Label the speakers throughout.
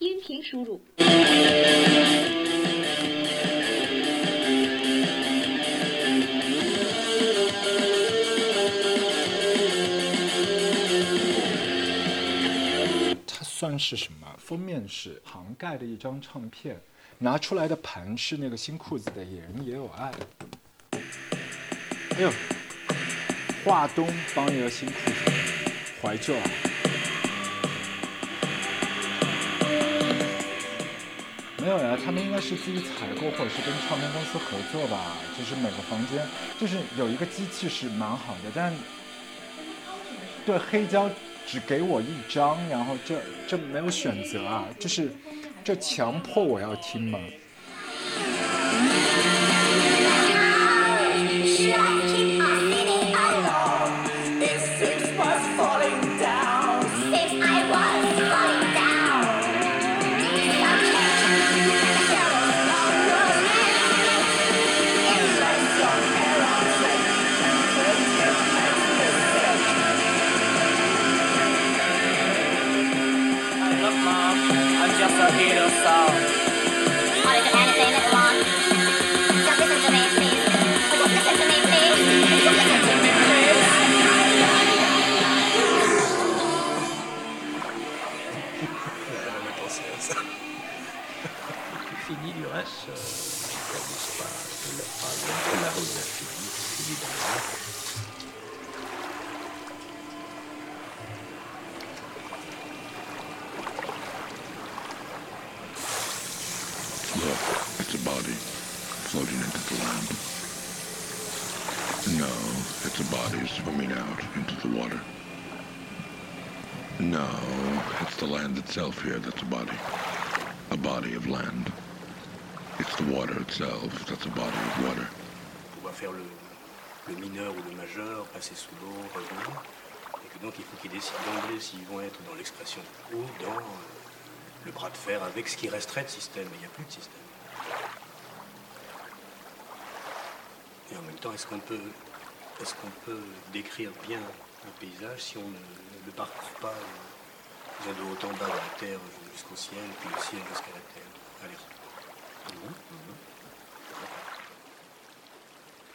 Speaker 1: 音频输入。
Speaker 2: 它算是什么？封面是杭盖的一张唱片，拿出来的盘是那个新裤子的《野人也有爱》。哎呦，华东帮一个新裤子，怀旧啊！没有呀，他们应该是自己采购或者是跟唱片公司合作吧。就是每个房间，就是有一个机器是蛮好的，但对黑胶只给我一张，然后这这没有选择啊，就是这强迫我要听吗？
Speaker 3: The land itself here that's a body. A body of land. It's the water itself that's a body of water.
Speaker 4: pouvoir faire le, mineur ou le majeur, passer sous l'eau, revenir. Et que donc il faut qu'ils décident d'emblée s'ils vont être dans l'expression ou dans euh, le bras de fer avec ce qui resterait de système. Mais il n'y a plus de système. Et en même temps, est-ce qu'on peut, est-ce qu'on peut décrire bien un paysage si on ne le parcourt pas euh, disons, de haut en bas de la terre jusqu'au ciel, puis le ciel jusqu'à la terre Allez.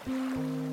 Speaker 4: Mhm, mhm.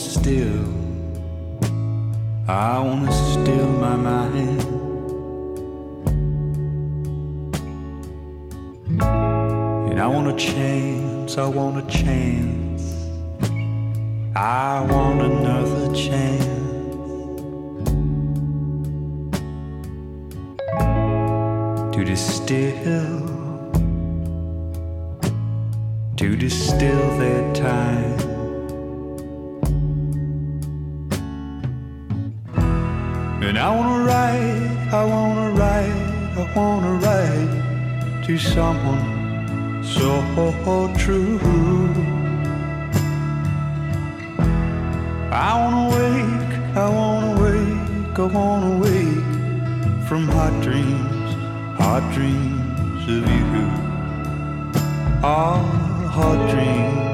Speaker 1: Still, I
Speaker 5: wanna steal my mind. And I wanna change, I wanna change. our hot dreams.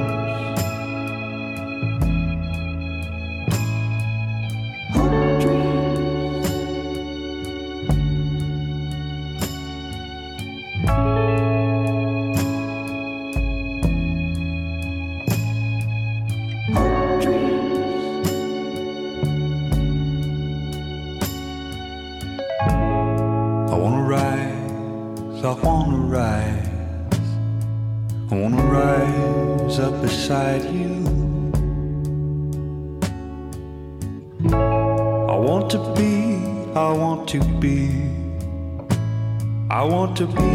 Speaker 5: to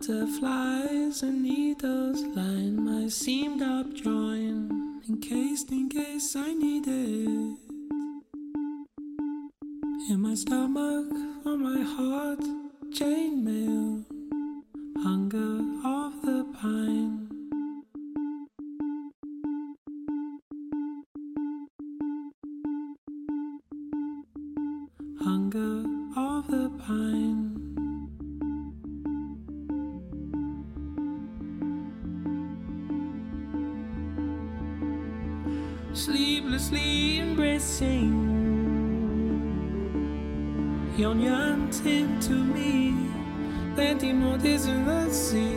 Speaker 6: Butterflies and needles line my seamed up joint, encased in case I need it. In my stomach, on my heart, chainmail, hunger. closely embracing. Yon yanting to me. That immodecency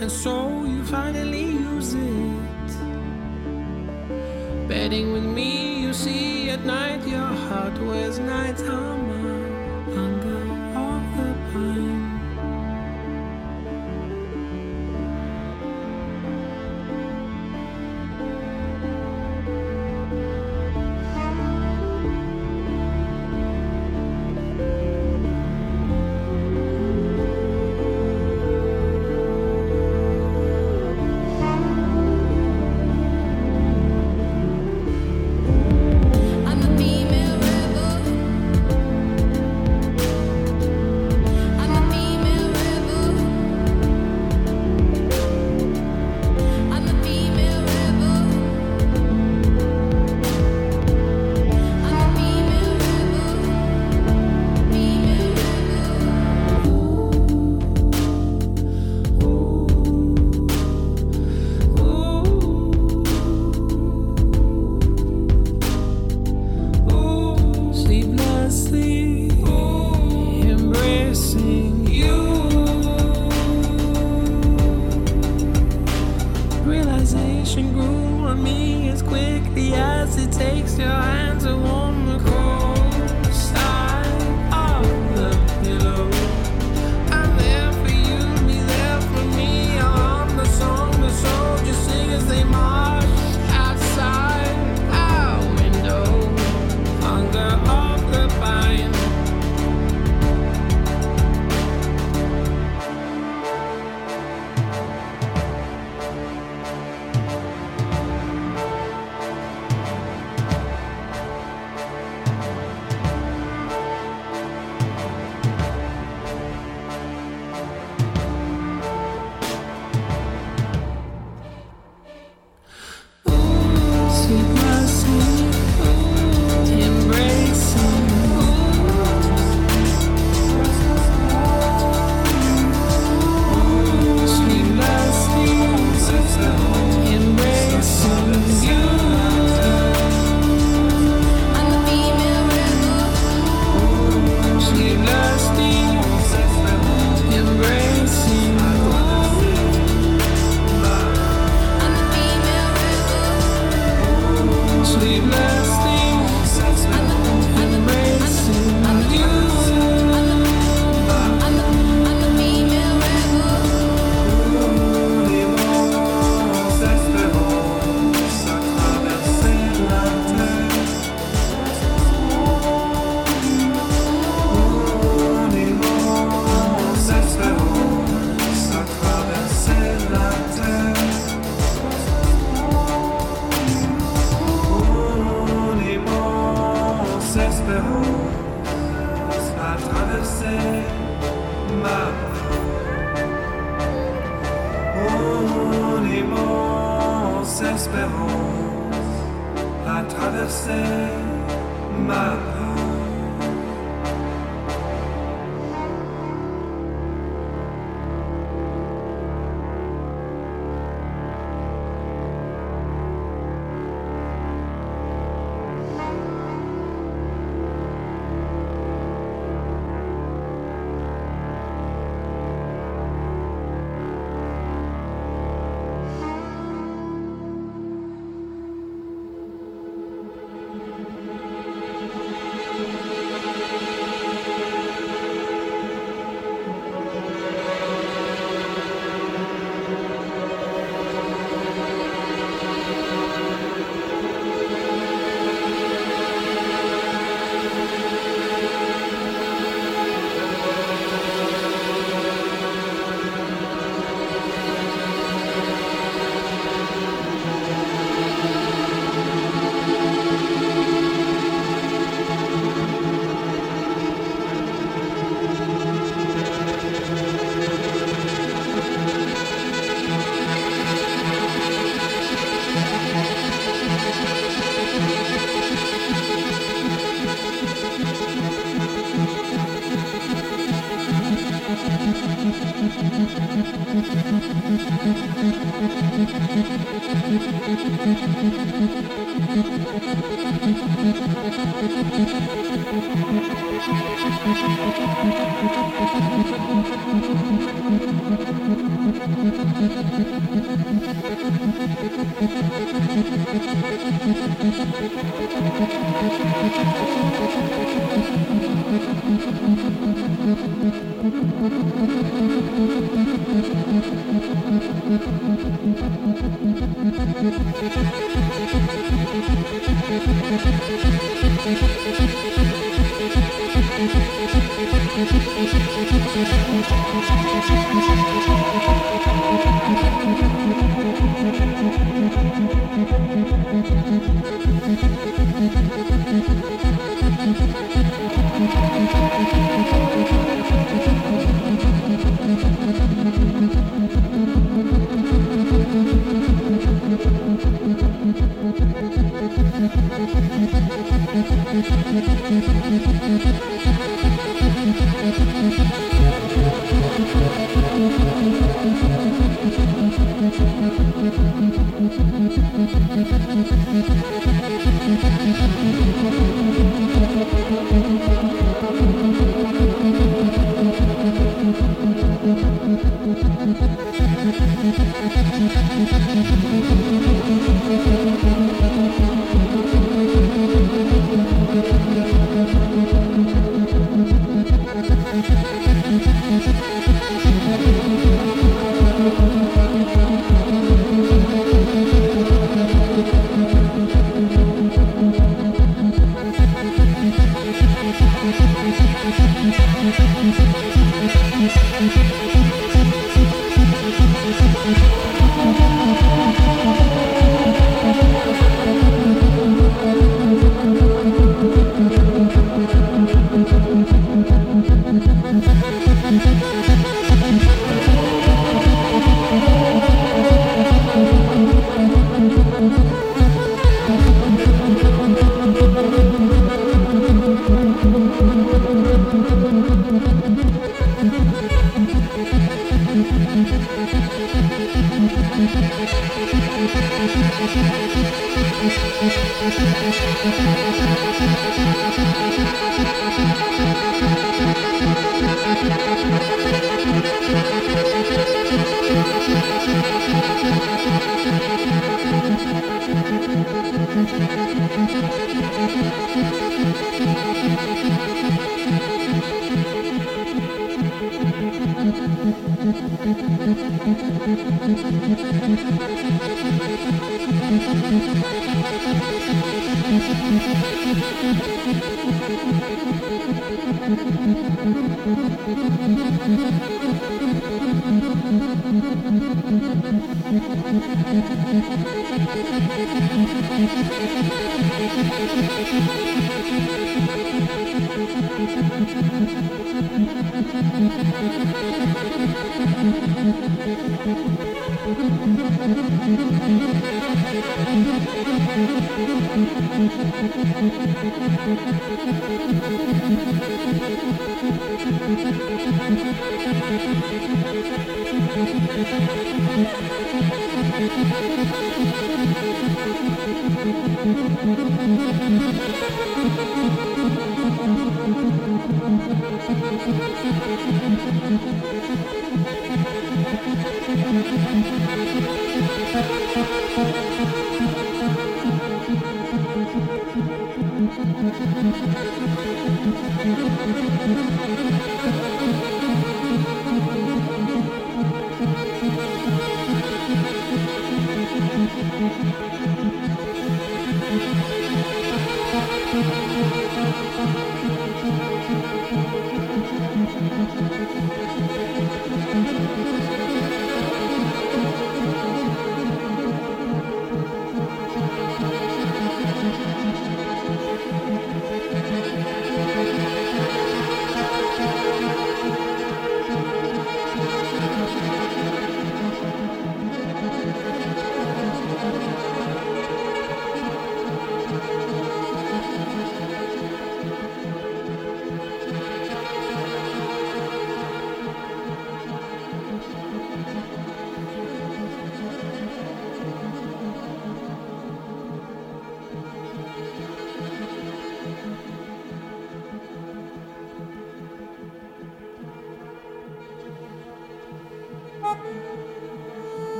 Speaker 6: and so you finally use it. Betting with me you see at night your heart wears night armor.
Speaker 1: espérance
Speaker 6: la traversée, ma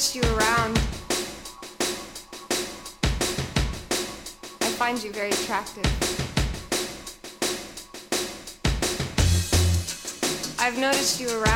Speaker 7: noticed you around. I find you very attractive. I've noticed you around.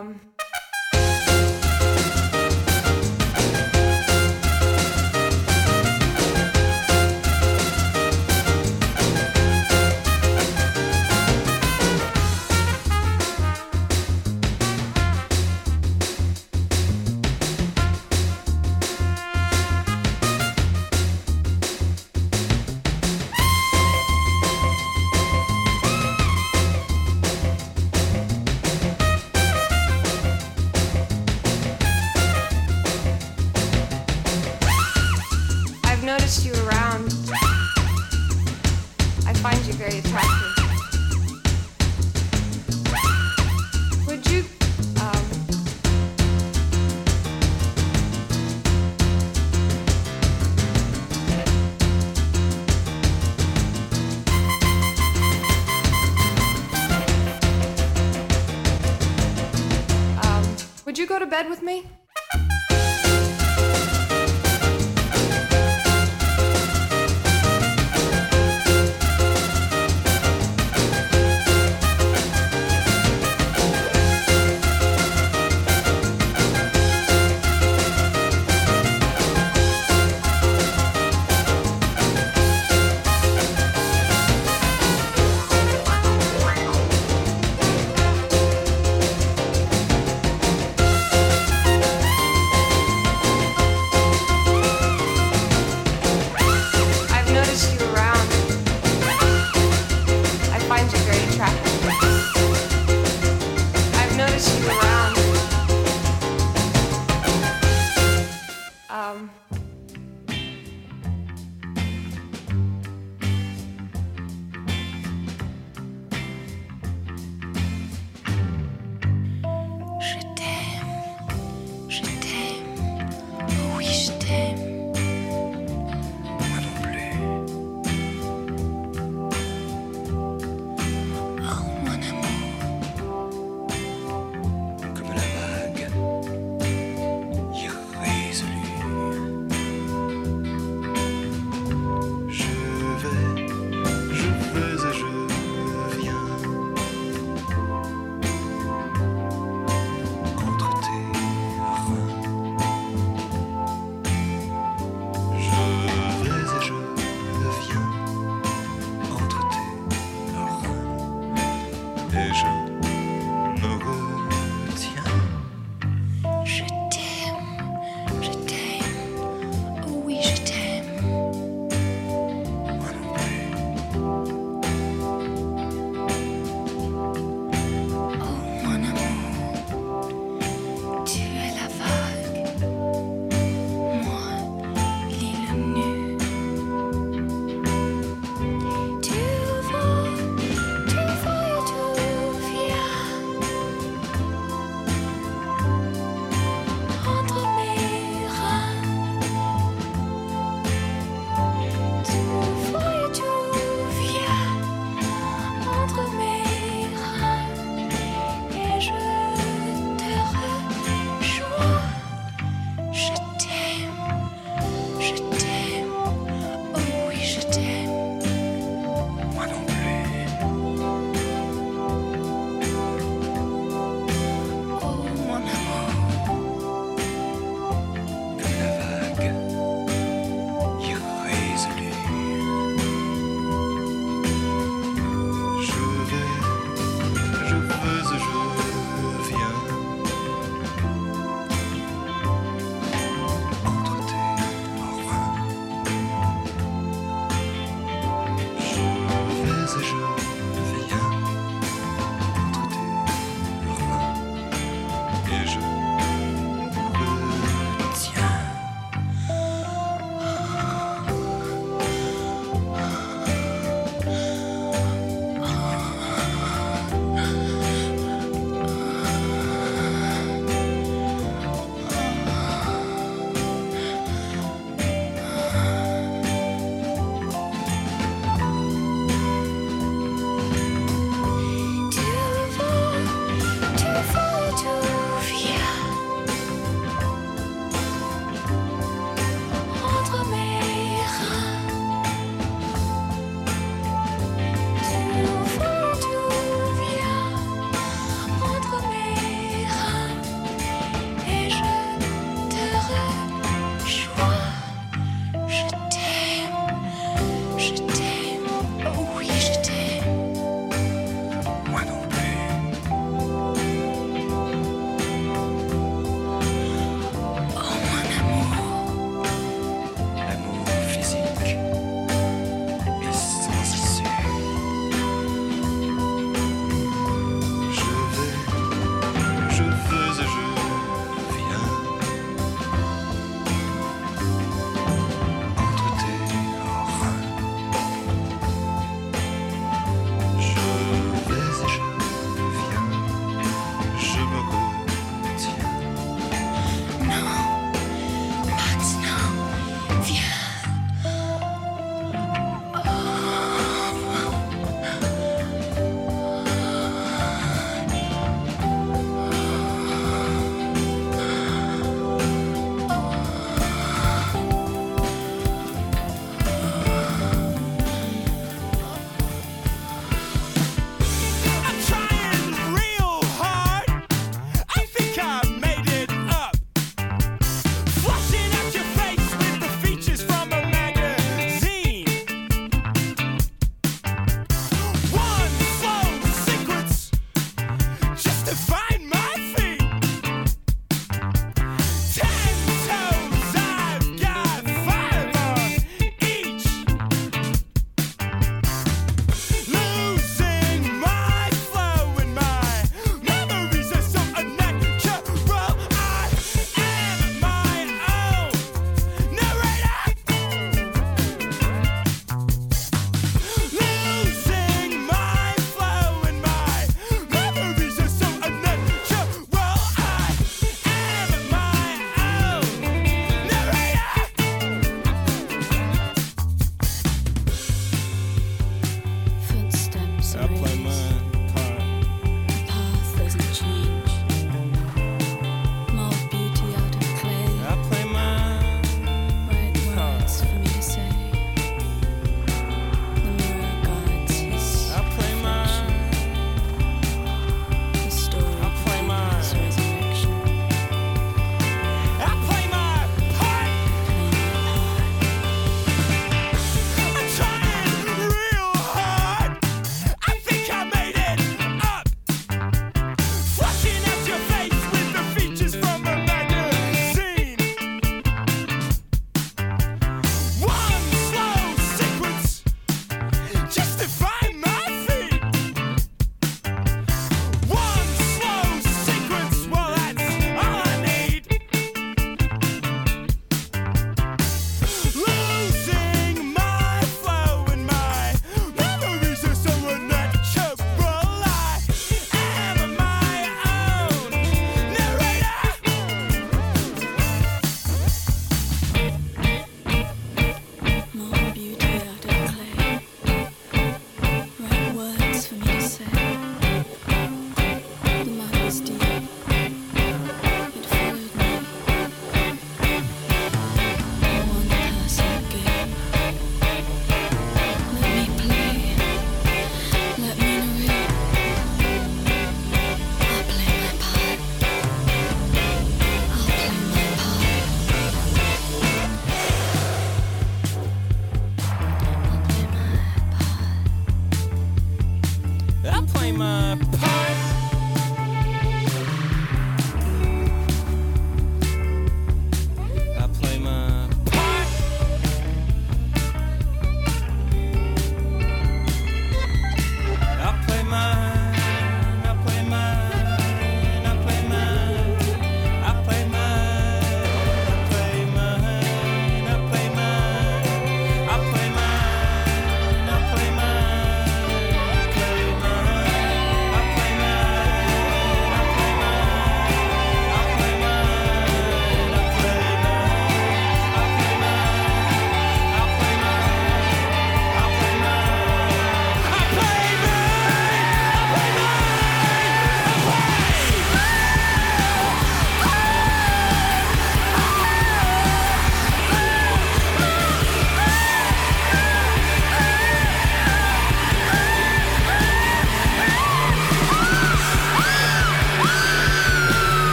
Speaker 7: Um, to bed with me?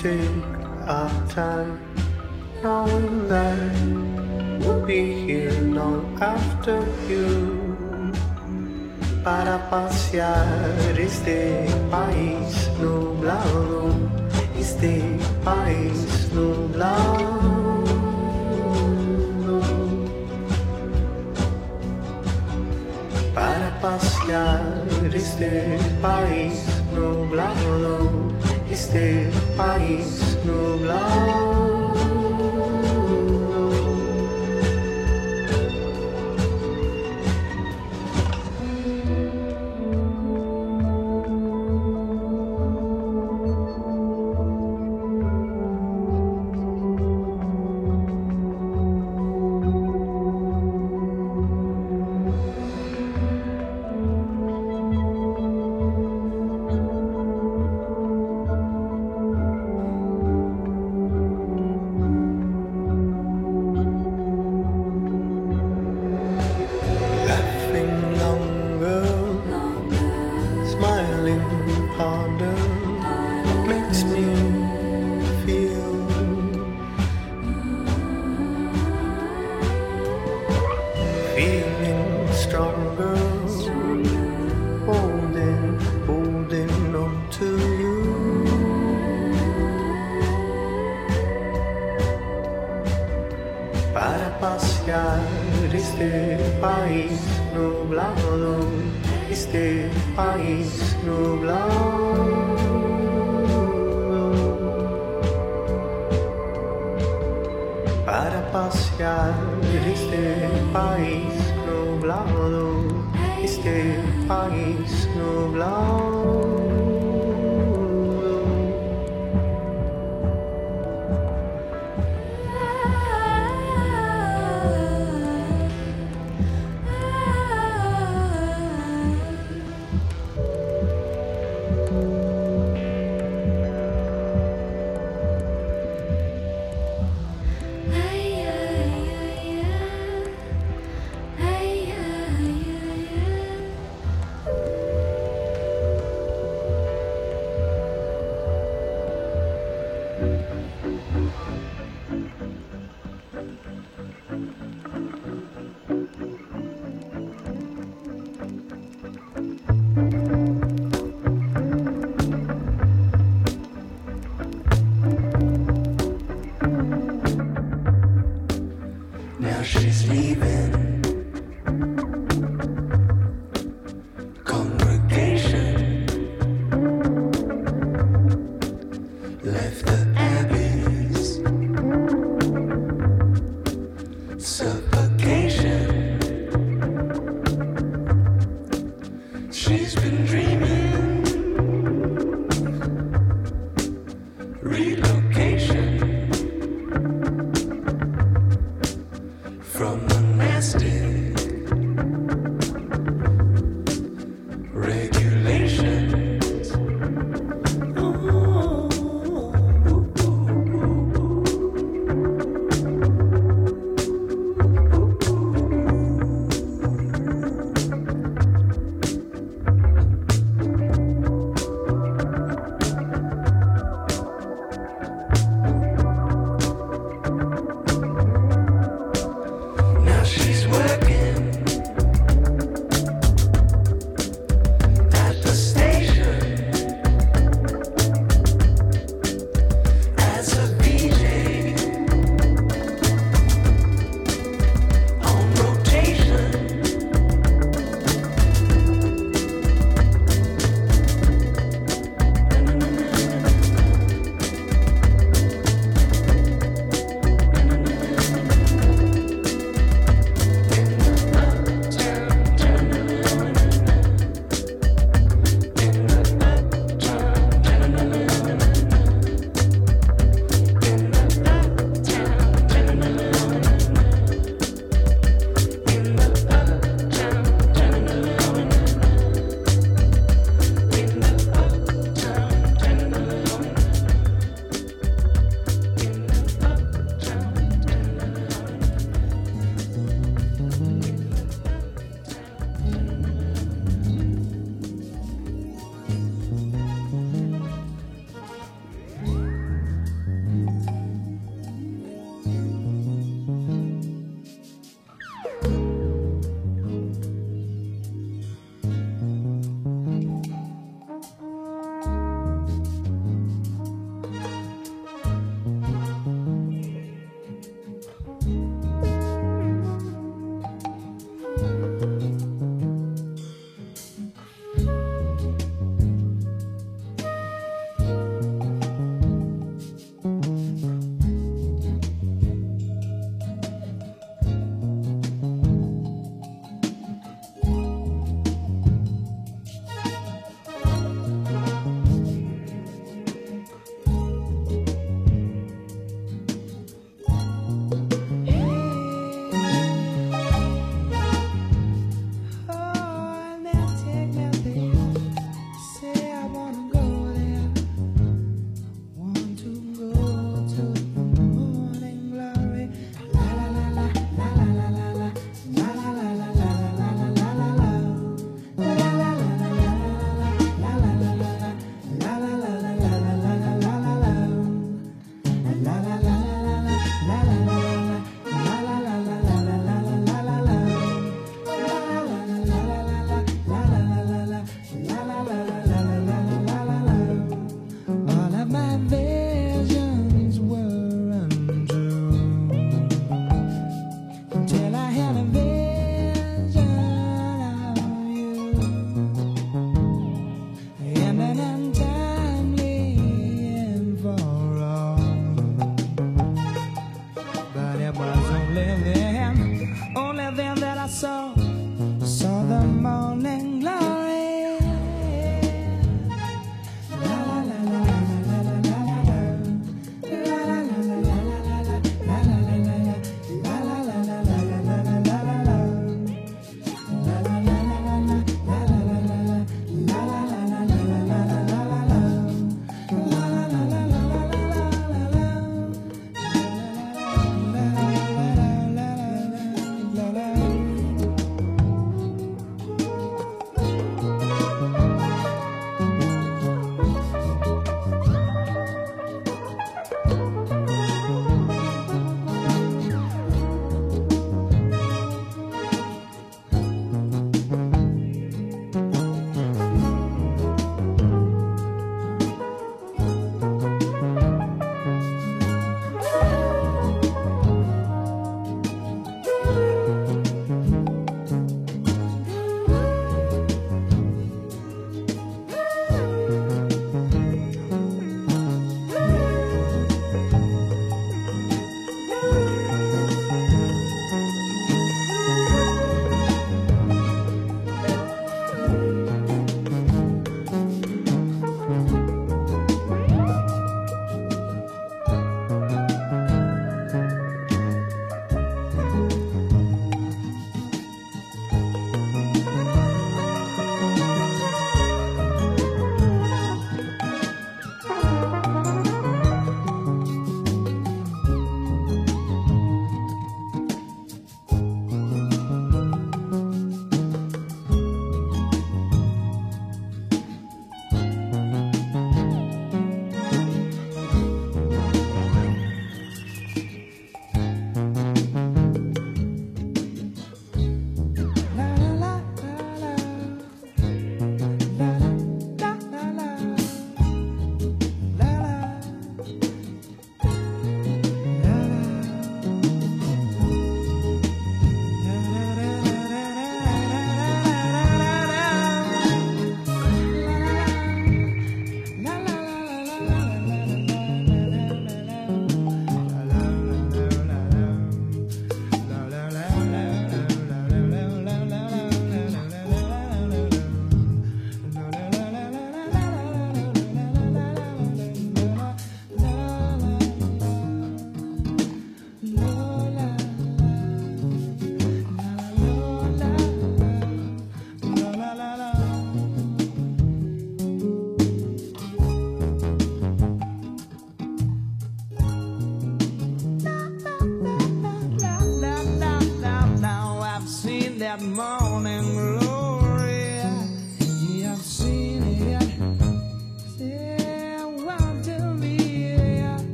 Speaker 8: take our time, knowing that we'll be here long after you. Para pasear este país nublado, este país nublado. Para pasear este país nublado, este país nublado.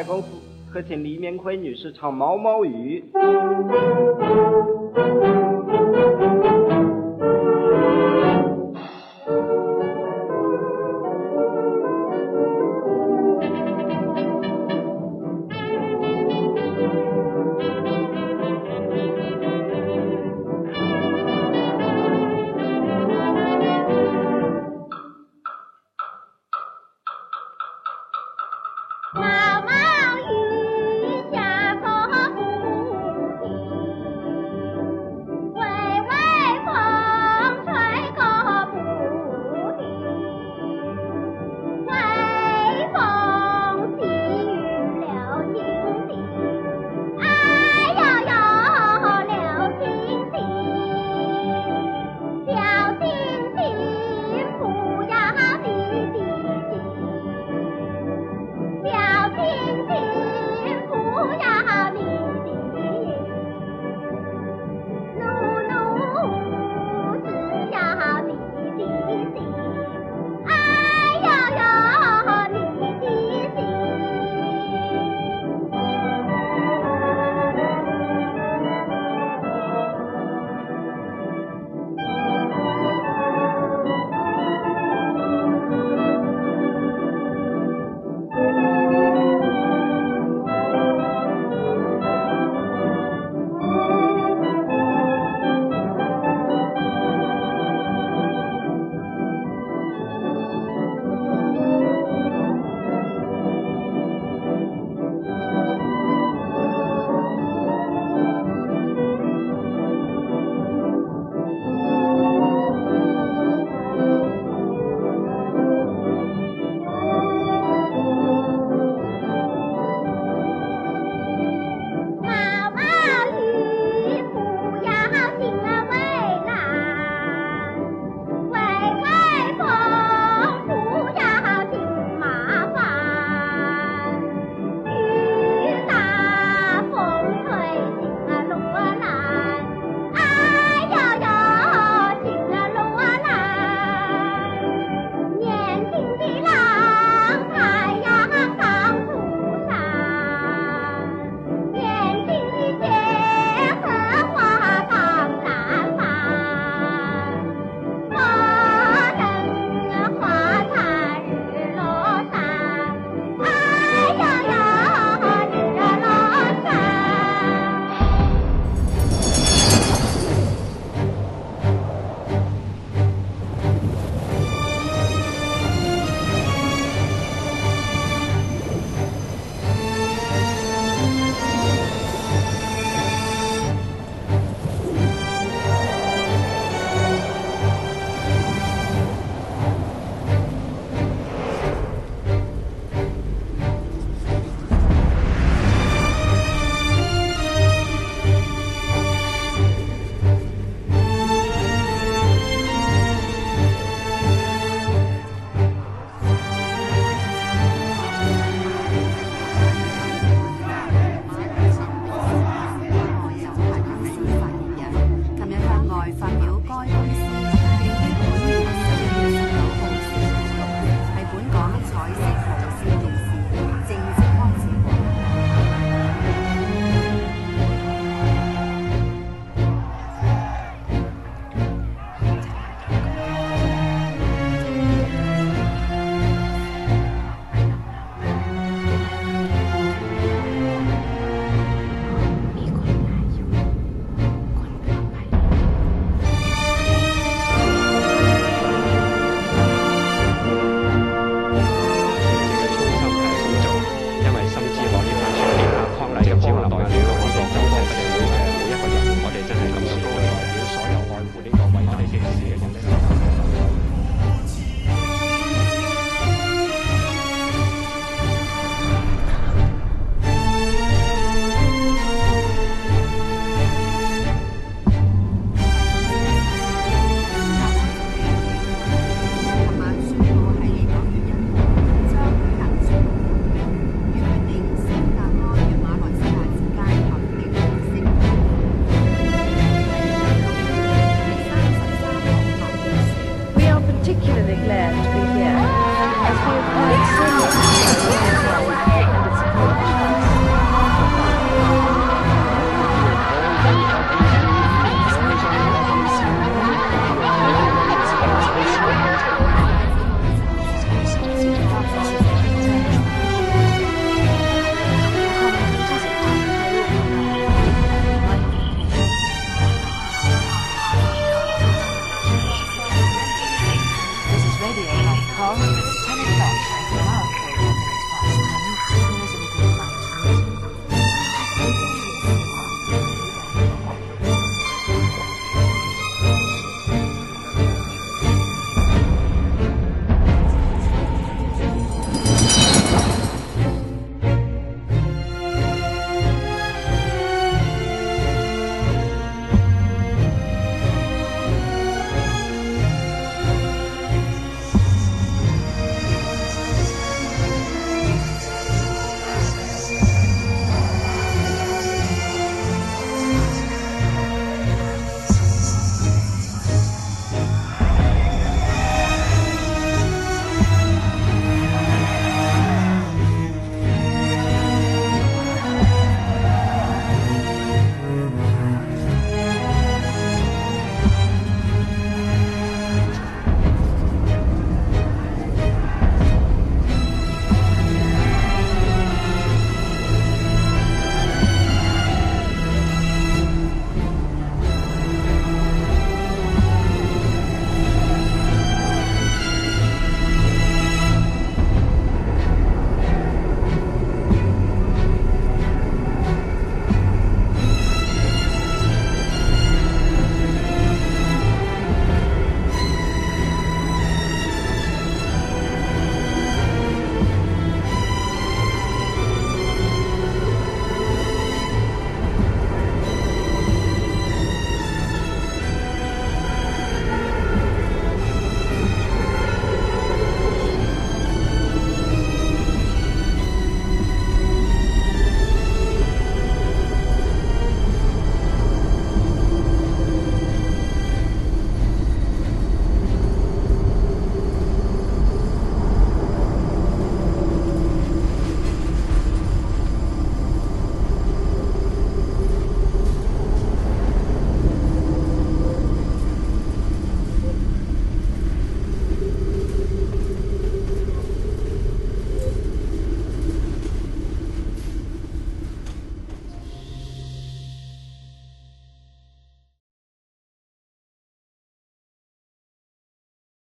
Speaker 9: 在公司可请黎明奎女士唱毛毛雨。